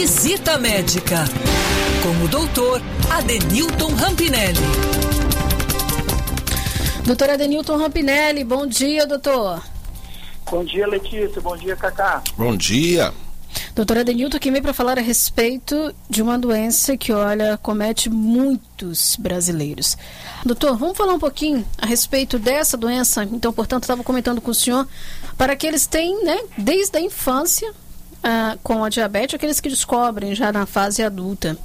Visita Médica com o doutor Adenilton Rampinelli. Doutor Adenilton Rampinelli, bom dia, doutor. Bom dia, Letícia. Bom dia, Cacá. Bom dia. Doutora Denilton aqui vem para falar a respeito de uma doença que, olha, comete muitos brasileiros. Doutor, vamos falar um pouquinho a respeito dessa doença. Então, portanto, estava comentando com o senhor, para aqueles que têm, né, desde a infância ah, com a diabetes, aqueles que descobrem já na fase adulta.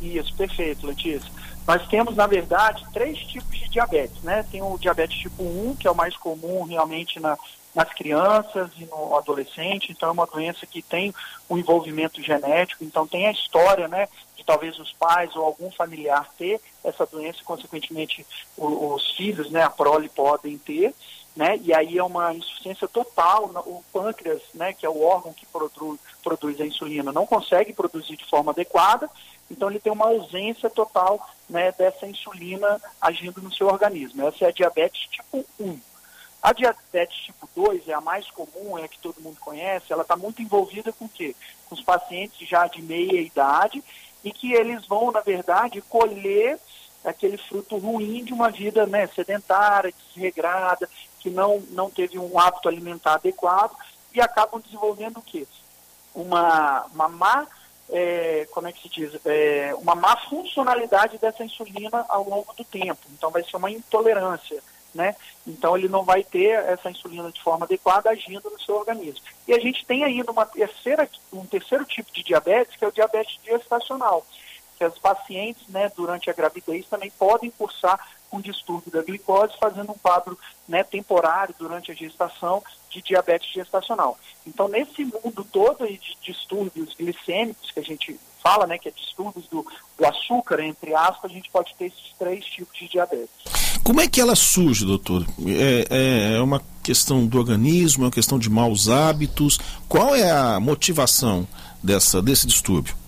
Isso, perfeito, Letícia. Nós temos, na verdade, três tipos de diabetes, né? Tem o diabetes tipo 1, que é o mais comum realmente na, nas crianças e no adolescente, então é uma doença que tem um envolvimento genético, então tem a história, né, de talvez os pais ou algum familiar ter essa doença, e, consequentemente o, os filhos, né, a prole podem ter, né, e aí é uma insuficiência total, o pâncreas, né, que é o órgão que produz, produz a insulina, não consegue produzir de forma adequada, então ele tem uma ausência total, né, dessa insulina agindo no seu organismo. Essa é a diabetes tipo 1. A diabetes tipo 2 é a mais comum, é a que todo mundo conhece, ela está muito envolvida com o quê? Com os pacientes já de meia idade e que eles vão, na verdade, colher aquele fruto ruim de uma vida né, sedentária, desregrada, que não, não teve um hábito alimentar adequado e acabam desenvolvendo o quê? Uma, uma má, é, como é que se diz? É, uma má funcionalidade dessa insulina ao longo do tempo. Então vai ser uma intolerância né? Então ele não vai ter essa insulina de forma adequada agindo no seu organismo. E a gente tem ainda uma terceira, um terceiro tipo de diabetes, que é o diabetes gestacional, que as pacientes, né, durante a gravidez também podem cursar com distúrbio da glicose, fazendo um quadro né, temporário durante a gestação de diabetes gestacional. Então, nesse mundo todo de distúrbios glicêmicos que a gente fala, né, que é distúrbios do, do açúcar, entre aspas, a gente pode ter esses três tipos de diabetes. Como é que ela surge, doutor? É, é, é uma questão do organismo, é uma questão de maus hábitos? Qual é a motivação dessa, desse distúrbio?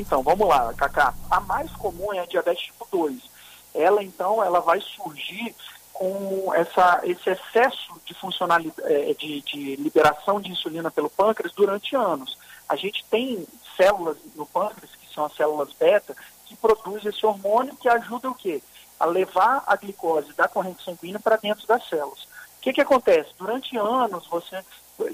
Então, vamos lá, Cacá. A mais comum é a diabetes tipo 2. Ela, então, ela vai surgir com essa, esse excesso de funcionalidade, é, de, de liberação de insulina pelo pâncreas durante anos. A gente tem células no pâncreas, que são as células beta, que produzem esse hormônio que ajuda o quê? a levar a glicose da corrente sanguínea para dentro das células. O que, que acontece? Durante anos, você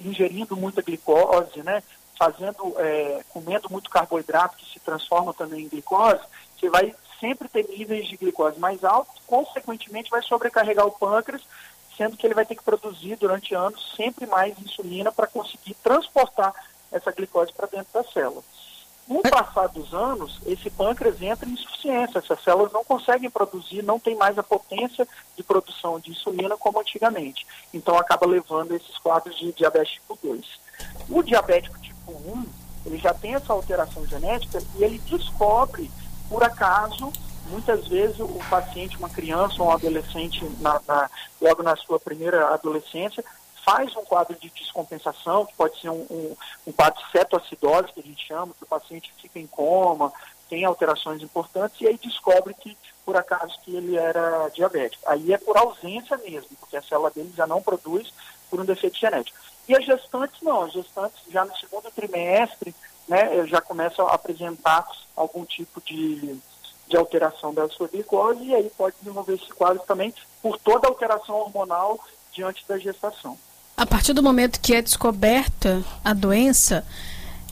ingerindo muita glicose, né, fazendo, é, comendo muito carboidrato que se transforma também em glicose, você vai sempre ter níveis de glicose mais altos, consequentemente vai sobrecarregar o pâncreas, sendo que ele vai ter que produzir durante anos sempre mais insulina para conseguir transportar essa glicose para dentro da célula. Com o passar dos anos, esse pâncreas entra em insuficiência, essas células não conseguem produzir, não tem mais a potência de produção de insulina como antigamente. Então acaba levando esses quadros de diabetes tipo 2. O diabético tipo 1, ele já tem essa alteração genética e ele descobre, por acaso, muitas vezes o paciente, uma criança ou um adolescente, na, na, logo na sua primeira adolescência, faz um quadro de descompensação, que pode ser um, um, um quadro de cetoacidose, que a gente chama, que o paciente fica em coma, tem alterações importantes, e aí descobre que, por acaso, que ele era diabético. Aí é por ausência mesmo, porque a célula dele já não produz por um defeito genético. E as gestantes não, as gestantes já no segundo trimestre, né, já começam a apresentar algum tipo de, de alteração da sua glicose, e aí pode desenvolver esse quadro também por toda alteração hormonal diante da gestação. A partir do momento que é descoberta a doença,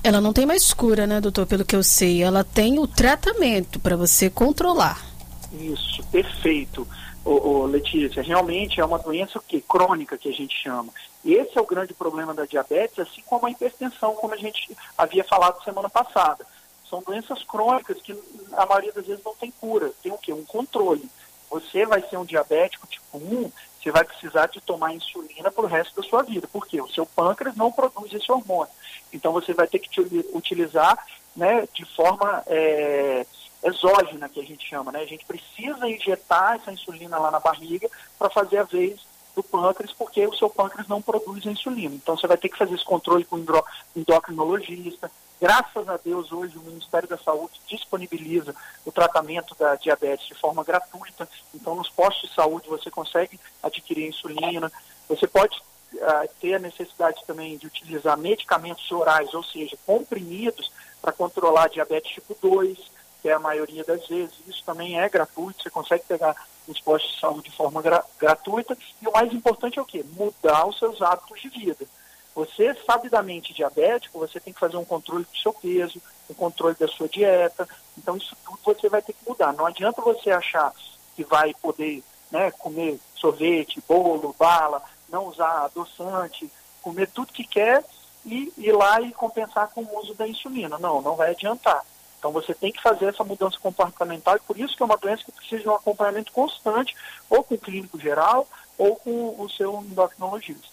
ela não tem mais cura, né, doutor? Pelo que eu sei, ela tem o tratamento para você controlar. Isso, perfeito. Ô, ô, Letícia, realmente é uma doença que crônica que a gente chama. Esse é o grande problema da diabetes, assim como a hipertensão, como a gente havia falado semana passada. São doenças crônicas que a maioria das vezes não tem cura, tem o quê? Um controle. Você vai ser um diabético tipo 1 você vai precisar de tomar insulina para o resto da sua vida. Por quê? O seu pâncreas não produz esse hormônio. Então você vai ter que utilizar né, de forma é, exógena, que a gente chama. Né? A gente precisa injetar essa insulina lá na barriga para fazer a vez do pâncreas, porque o seu pâncreas não produz insulina. Então você vai ter que fazer esse controle com o endocrinologista, Graças a Deus, hoje o Ministério da Saúde disponibiliza o tratamento da diabetes de forma gratuita. Então, nos postos de saúde você consegue adquirir insulina. Você pode uh, ter a necessidade também de utilizar medicamentos orais, ou seja, comprimidos, para controlar diabetes tipo 2, que é a maioria das vezes. Isso também é gratuito, você consegue pegar nos postos de saúde de forma gra gratuita. E o mais importante é o quê? Mudar os seus hábitos de vida. Você, sabidamente diabético, você tem que fazer um controle do seu peso, um controle da sua dieta. Então, isso tudo você vai ter que mudar. Não adianta você achar que vai poder né, comer sorvete, bolo, bala, não usar adoçante, comer tudo que quer e ir lá e compensar com o uso da insulina. Não, não vai adiantar. Então você tem que fazer essa mudança comportamental e por isso que é uma doença que precisa de um acompanhamento constante, ou com o clínico geral, ou com o seu endocrinologista.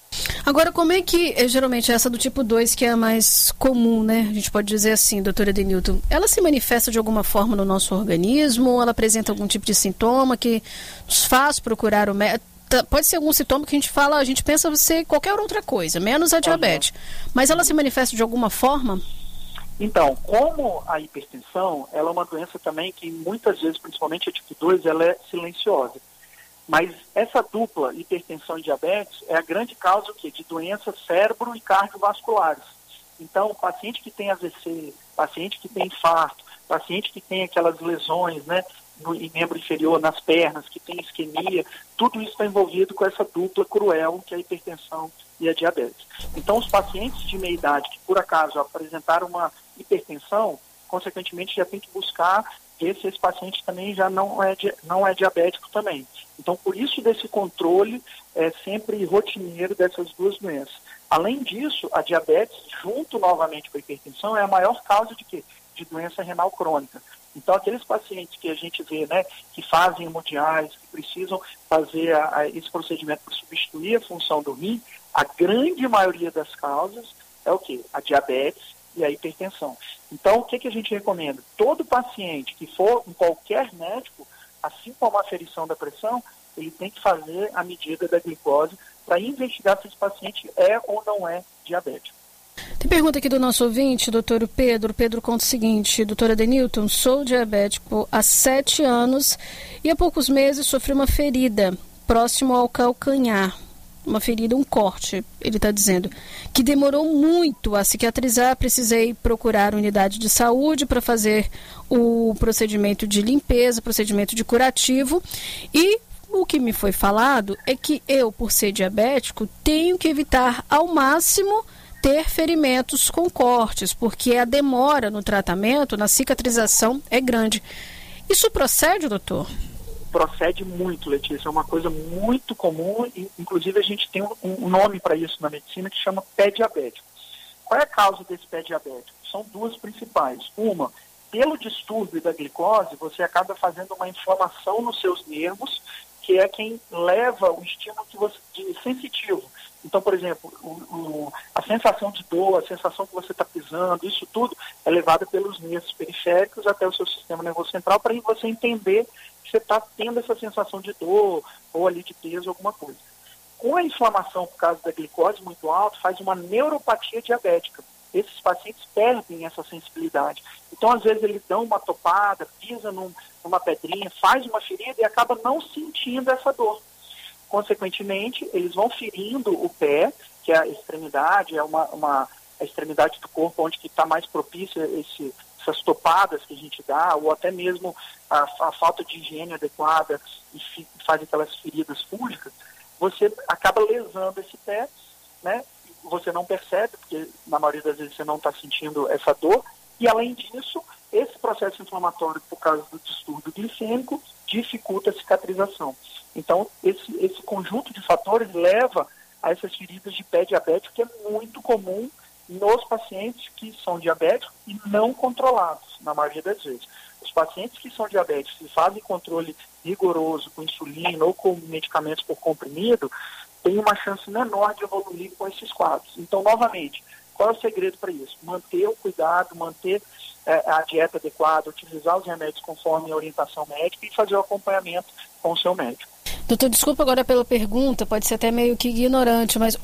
Agora, como é que, é, geralmente, essa do tipo 2, que é a mais comum, né? A gente pode dizer assim, doutora Denilton, ela se manifesta de alguma forma no nosso organismo? Ou ela apresenta algum tipo de sintoma que nos faz procurar o médico? Pode ser algum sintoma que a gente fala, a gente pensa ser qualquer outra coisa, menos a diabetes. Uhum. Mas ela se manifesta de alguma forma? Então, como a hipertensão, ela é uma doença também que muitas vezes, principalmente a tipo 2, ela é silenciosa. Mas essa dupla, hipertensão e diabetes, é a grande causa de doenças cérebro e cardiovasculares. Então, paciente que tem AVC, paciente que tem infarto, paciente que tem aquelas lesões né, no em membro inferior, nas pernas, que tem isquemia, tudo isso está envolvido com essa dupla cruel que é a hipertensão e a diabetes. Então, os pacientes de meia idade que por acaso apresentaram uma hipertensão, consequentemente já tem que buscar ver se esse paciente também já não é, não é diabético também. Então, por isso desse controle é sempre rotineiro dessas duas doenças. Além disso, a diabetes, junto novamente com a hipertensão, é a maior causa de quê? De doença renal crônica. Então, aqueles pacientes que a gente vê, né, que fazem hemodiálise, que precisam fazer a, a, esse procedimento para substituir a função do rim, a grande maioria das causas é o quê? A diabetes e a hipertensão. Então, o que, que a gente recomenda? Todo paciente que for em qualquer médico, assim como a aferição da pressão, ele tem que fazer a medida da glicose para investigar se esse paciente é ou não é diabético. Tem pergunta aqui do nosso ouvinte, doutor Pedro. Pedro conta o seguinte: doutora Denilton, sou diabético há sete anos e há poucos meses sofri uma ferida próximo ao calcanhar uma ferida, um corte, ele está dizendo, que demorou muito a cicatrizar. Precisei procurar unidade de saúde para fazer o procedimento de limpeza, procedimento de curativo. E o que me foi falado é que eu, por ser diabético, tenho que evitar ao máximo ter ferimentos com cortes, porque a demora no tratamento, na cicatrização, é grande. Isso procede, doutor? Procede muito, Letícia. É uma coisa muito comum, e, inclusive a gente tem um, nome para isso na medicina que chama pé diabético. Qual é a causa desse pé diabético? São duas principais. Uma, pelo distúrbio da glicose, você acaba fazendo uma inflamação nos seus nervos, que é quem leva o estímulo que você, de sensitivo. Então, por exemplo, o, o, a sensação de dor, a sensação que você está pisando, isso tudo é levado pelos nervos periféricos até o seu sistema nervoso central para você entender você está tendo essa sensação de dor ou ali de peso, alguma coisa. Com a inflamação por causa da glicose muito alta, faz uma neuropatia diabética. Esses pacientes perdem essa sensibilidade. Então, às vezes, eles dão uma topada, pisa num, numa pedrinha, faz uma ferida e acaba não sentindo essa dor. Consequentemente, eles vão ferindo o pé, que é a extremidade, é uma, uma a extremidade do corpo onde está mais propício esse, essas topadas que a gente dá, ou até mesmo a, a falta de higiene adequada e fi, faz aquelas feridas fúngicas, você acaba lesando esse pé, né? Você não percebe, porque na maioria das vezes você não está sentindo essa dor, e além disso, esse processo inflamatório, por causa do distúrbio glicêmico, dificulta a cicatrização. Então, esse, esse conjunto de fatores leva a essas feridas de pé diabético, que é muito comum nos pacientes que são diabéticos e não controlados, na maioria das vezes. Os pacientes que são diabéticos e fazem controle rigoroso com insulina ou com medicamentos por comprimido, têm uma chance menor de evoluir com esses quadros. Então, novamente, qual é o segredo para isso? Manter o cuidado, manter a dieta adequada, utilizar os remédios conforme a orientação médica e fazer o acompanhamento com o seu médico. Doutor, desculpa agora pela pergunta, pode ser até meio que ignorante, mas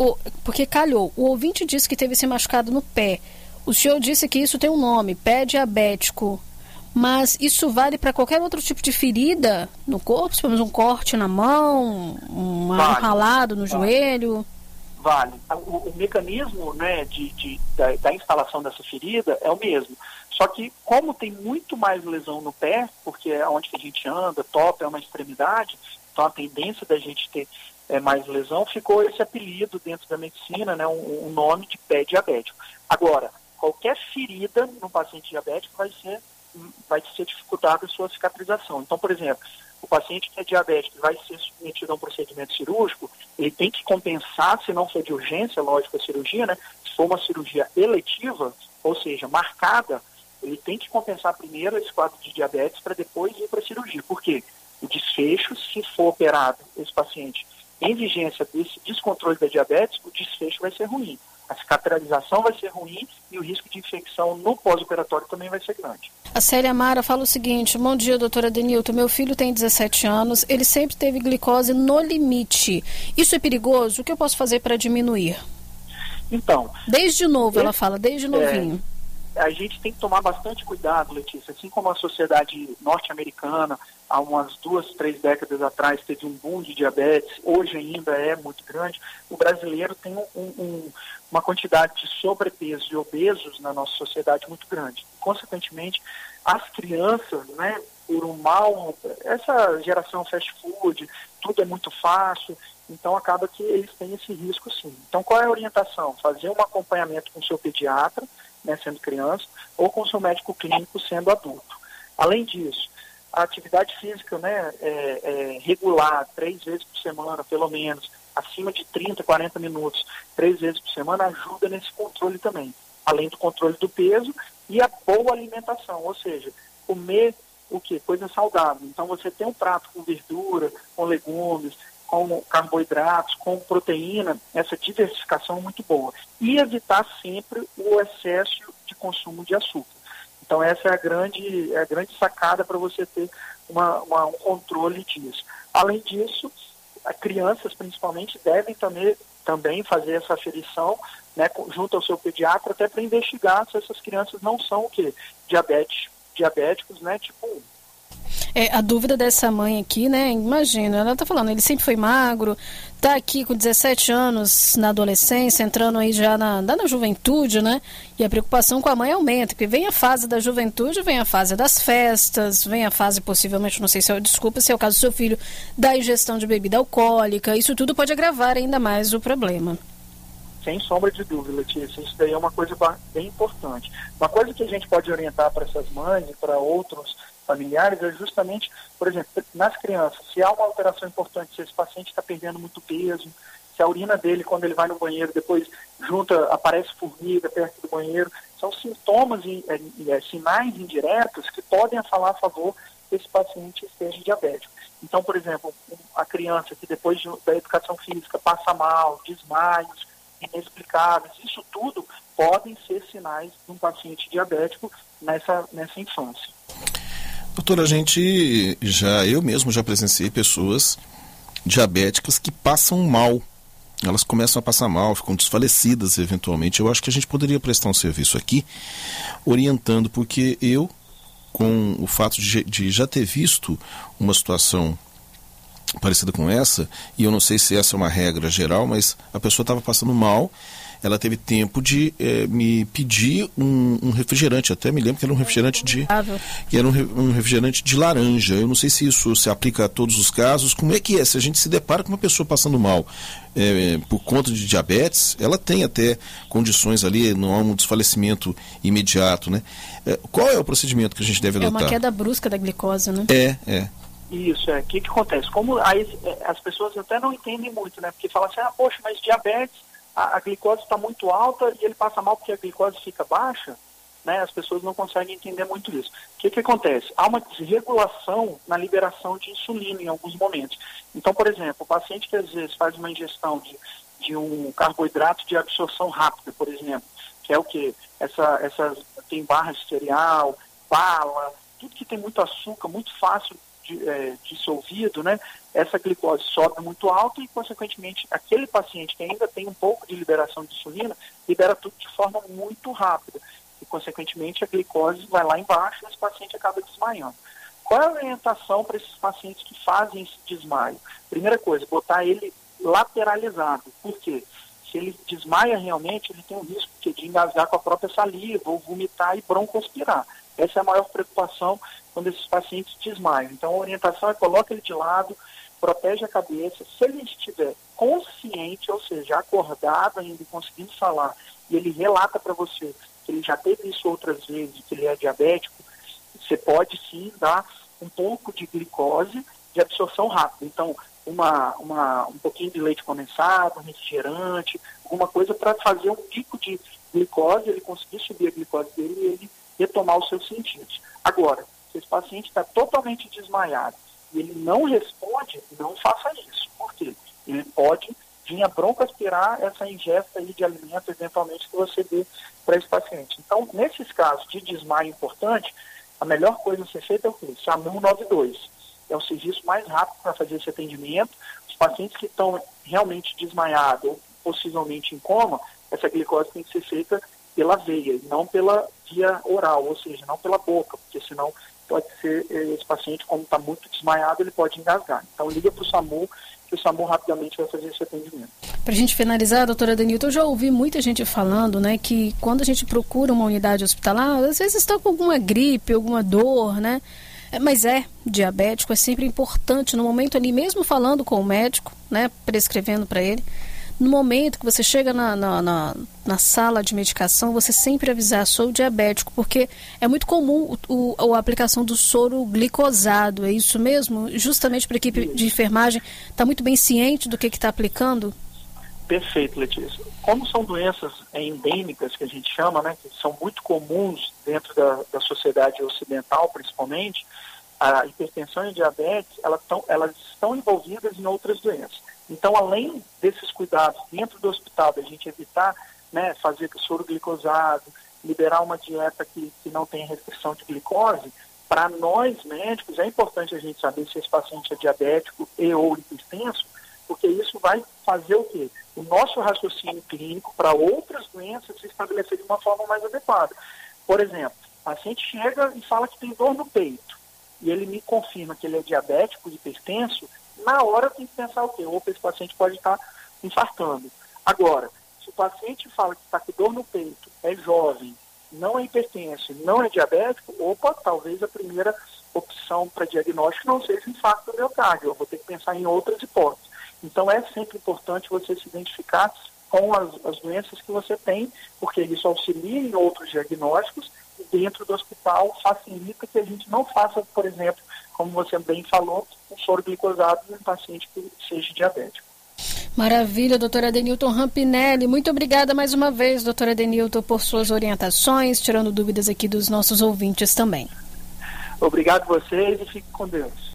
porque calhou. O ouvinte disse que teve esse machucado no pé. O senhor disse que isso tem um nome, pé diabético. Mas isso vale para qualquer outro tipo de ferida no corpo? Se um corte na mão, um vale, ralado no vale. joelho? Vale. O, o mecanismo né, de, de da, da, instalação dessa ferida é o mesmo. Só que, como tem muito mais lesão no pé, porque é onde que a gente anda, top é uma extremidade, então a tendência da gente ter é, mais lesão, ficou esse apelido dentro da medicina, né, um, um nome de pé diabético. Agora, qualquer ferida no paciente diabético vai ser, vai ser dificultada a sua cicatrização. Então, por exemplo, o paciente que é diabético vai ser submetido a um procedimento cirúrgico, ele tem que compensar, se não for de urgência, lógico, a cirurgia, né? Se for uma cirurgia eletiva, ou seja, marcada, ele tem que compensar primeiro esse quadro de diabetes para depois ir para a cirurgia. Por quê? O desfecho, se for operado esse paciente em vigência desse descontrole da diabetes, o desfecho vai ser ruim. A cicatrização vai ser ruim e o risco de infecção no pós-operatório também vai ser grande. A Célia Mara fala o seguinte: Bom dia, doutora Denilton. Meu filho tem 17 anos, ele sempre teve glicose no limite. Isso é perigoso? O que eu posso fazer para diminuir? Então. Desde novo, ela fala, desde novinho. É, a gente tem que tomar bastante cuidado, Letícia. Assim como a sociedade norte-americana, há umas duas, três décadas atrás, teve um boom de diabetes, hoje ainda é muito grande, o brasileiro tem um, um, uma quantidade de sobrepeso e obesos na nossa sociedade muito grande. Consequentemente, as crianças, né, por um mal, essa geração fast food, tudo é muito fácil, então acaba que eles têm esse risco sim. Então qual é a orientação? Fazer um acompanhamento com o seu pediatra, né, sendo criança, ou com seu médico clínico sendo adulto. Além disso, a atividade física né, é, é regular, três vezes por semana, pelo menos, acima de 30, 40 minutos, três vezes por semana, ajuda nesse controle também. Além do controle do peso e a boa alimentação, ou seja, comer o que? Coisa saudável. Então você tem um prato com verdura, com legumes, com carboidratos, com proteína, essa diversificação é muito boa. E evitar sempre o excesso de consumo de açúcar. Então essa é a grande, é a grande sacada para você ter uma, uma, um controle disso. Além disso, crianças principalmente devem também, também fazer essa aferição né, junto ao seu pediatra até para investigar se essas crianças não são o quê? Diabetes, diabéticos, né, tipo 1. É, a dúvida dessa mãe aqui, né? Imagina, ela tá falando, ele sempre foi magro, tá aqui com 17 anos na adolescência, entrando aí já na, na juventude, né? E a preocupação com a mãe aumenta, porque vem a fase da juventude, vem a fase das festas, vem a fase, possivelmente, não sei se é, desculpa, se é o caso do seu filho, da ingestão de bebida alcoólica. Isso tudo pode agravar ainda mais o problema. Sem sombra de dúvida, Letícia. Isso daí é uma coisa bem importante. Uma coisa que a gente pode orientar para essas mães e para outros familiares é justamente, por exemplo, nas crianças, se há uma alteração importante, se esse paciente está perdendo muito peso, se a urina dele, quando ele vai no banheiro, depois junta, aparece formiga perto do banheiro, são sintomas e é, sinais indiretos que podem falar a favor que esse paciente esteja diabético. Então, por exemplo, a criança que depois de, da educação física passa mal, desmaios inexplicáveis, isso tudo podem ser sinais de um paciente diabético nessa, nessa infância. Doutor, a gente já, eu mesmo já presenciei pessoas diabéticas que passam mal. Elas começam a passar mal, ficam desfalecidas eventualmente. Eu acho que a gente poderia prestar um serviço aqui orientando, porque eu, com o fato de, de já ter visto uma situação parecida com essa, e eu não sei se essa é uma regra geral, mas a pessoa estava passando mal ela teve tempo de é, me pedir um, um, refrigerante. Até me lembro que era um refrigerante de. Que era um, um, refrigerante de laranja. Eu não sei se isso se aplica a todos os casos. Como é que é? Se a gente se depara com uma pessoa passando mal é, por conta de diabetes, ela tem até condições ali, não há um desfalecimento imediato, né? É, qual é o procedimento que a gente deve adotar? É uma queda brusca da glicose, né? É, é. Isso, é. O que, que acontece? Como aí, as pessoas até não entendem muito, né? Porque falam assim, ah, poxa, mas diabetes a, a glicose está muito alta e ele passa mal porque a glicose fica baixa, né, as pessoas não conseguem entender muito isso. O que, que acontece? Há uma desregulação na liberação de insulina em alguns momentos. Então, por exemplo, o paciente que às vezes faz uma ingestão de, de um carboidrato de absorção rápida, por exemplo, que é o que? Essa, essas, tem barra de cereal, bala, tudo que tem muito açúcar, muito fácil é, dissolvido, né, essa glicose sobe muito alto e, consequentemente, aquele paciente que ainda tem um pouco de liberação de insulina, libera tudo de forma muito rápida. E, consequentemente, a glicose vai lá embaixo e esse paciente acaba desmaiando. Qual é a orientação para esses pacientes que fazem esse desmaio? Primeira coisa, botar ele lateralizado. Por quê? se ele desmaia realmente, ele tem o risco de engasgar com a própria saliva ou vomitar e broncoaspirar. Essa é a maior preocupação quando esses pacientes desmaiam. Então, a orientação é coloca ele de lado, protege a cabeça. Se ele estiver consciente, ou seja, acordado ainda, conseguindo falar, e ele relata para você que ele já teve isso outras vezes, que ele é diabético, você pode sim dar um pouco de glicose de absorção rápida. Então, uma, uma, um pouquinho de leite condensado, refrigerante, alguma coisa para fazer um pico de glicose, ele conseguir subir a glicose dele e ele retomar os seus sentidos. Agora, se esse paciente está totalmente desmaiado e ele não responde, não faça isso. Por quê? Ele pode vir a broncoaspirar essa ingesta aí de alimento, eventualmente, que você dê para esse paciente. Então, nesses casos de desmaio importante, a melhor coisa a ser feita é o quê? SAMU 92. É o serviço mais rápido para fazer esse atendimento. Os pacientes que estão realmente desmaiados ou possivelmente em coma, essa glicose tem que ser feita pela veia, não pela via oral, ou seja, não pela boca, porque senão pode ser, eh, esse paciente, como está muito desmaiado, ele pode engasgar. Então liga para o SAMU, que o SAMU rapidamente vai fazer esse atendimento. Para a gente finalizar, doutora Denilton, eu já ouvi muita gente falando né, que quando a gente procura uma unidade hospitalar, às vezes está com alguma gripe, alguma dor, né? É, mas é diabético, é sempre importante no momento ali, mesmo falando com o médico, né, prescrevendo para ele, no momento que você chega na, na, na, na, sala de medicação, você sempre avisar, sou diabético, porque é muito comum o, o, a aplicação do soro glicosado, é isso mesmo? Justamente para a equipe de enfermagem estar tá muito bem ciente do que está aplicando? Perfeito, Letícia. Como são doenças endêmicas, que a gente chama, né, que são muito comuns dentro da, da sociedade ocidental, principalmente, a hipertensão e a diabetes, elas, tão, elas estão envolvidas em outras doenças. Então, além desses cuidados dentro do hospital, da gente evitar né, fazer soro glicosado, liberar uma dieta que, que não tem restrição de glicose, para nós médicos é importante a gente saber se esse paciente é diabético e ou hipertenso, porque isso vai fazer o quê? O nosso raciocínio clínico para outras doenças se estabelecer de uma forma mais adequada. Por exemplo, o paciente chega e fala que tem dor no peito, e ele me confirma que ele é diabético, hipertenso, na hora tem que pensar o quê? Opa, esse paciente pode estar infartando. Agora, se o paciente fala que está com dor no peito, é jovem, não é hipertenso, não é diabético, opa, talvez a primeira opção para diagnóstico não seja infarto do miocárdio, eu vou ter que pensar em outras hipóteses. Então é sempre importante você se identificar com as, as doenças que você tem, porque isso auxilia em outros diagnósticos dentro do hospital facilita que a gente não faça, por exemplo, como você bem falou, um soro glicosado em um paciente que seja diabético. Maravilha, doutora Denilton Rampinelli. Muito obrigada mais uma vez, doutora Denilton, por suas orientações, tirando dúvidas aqui dos nossos ouvintes também. Obrigado a vocês e fique com Deus.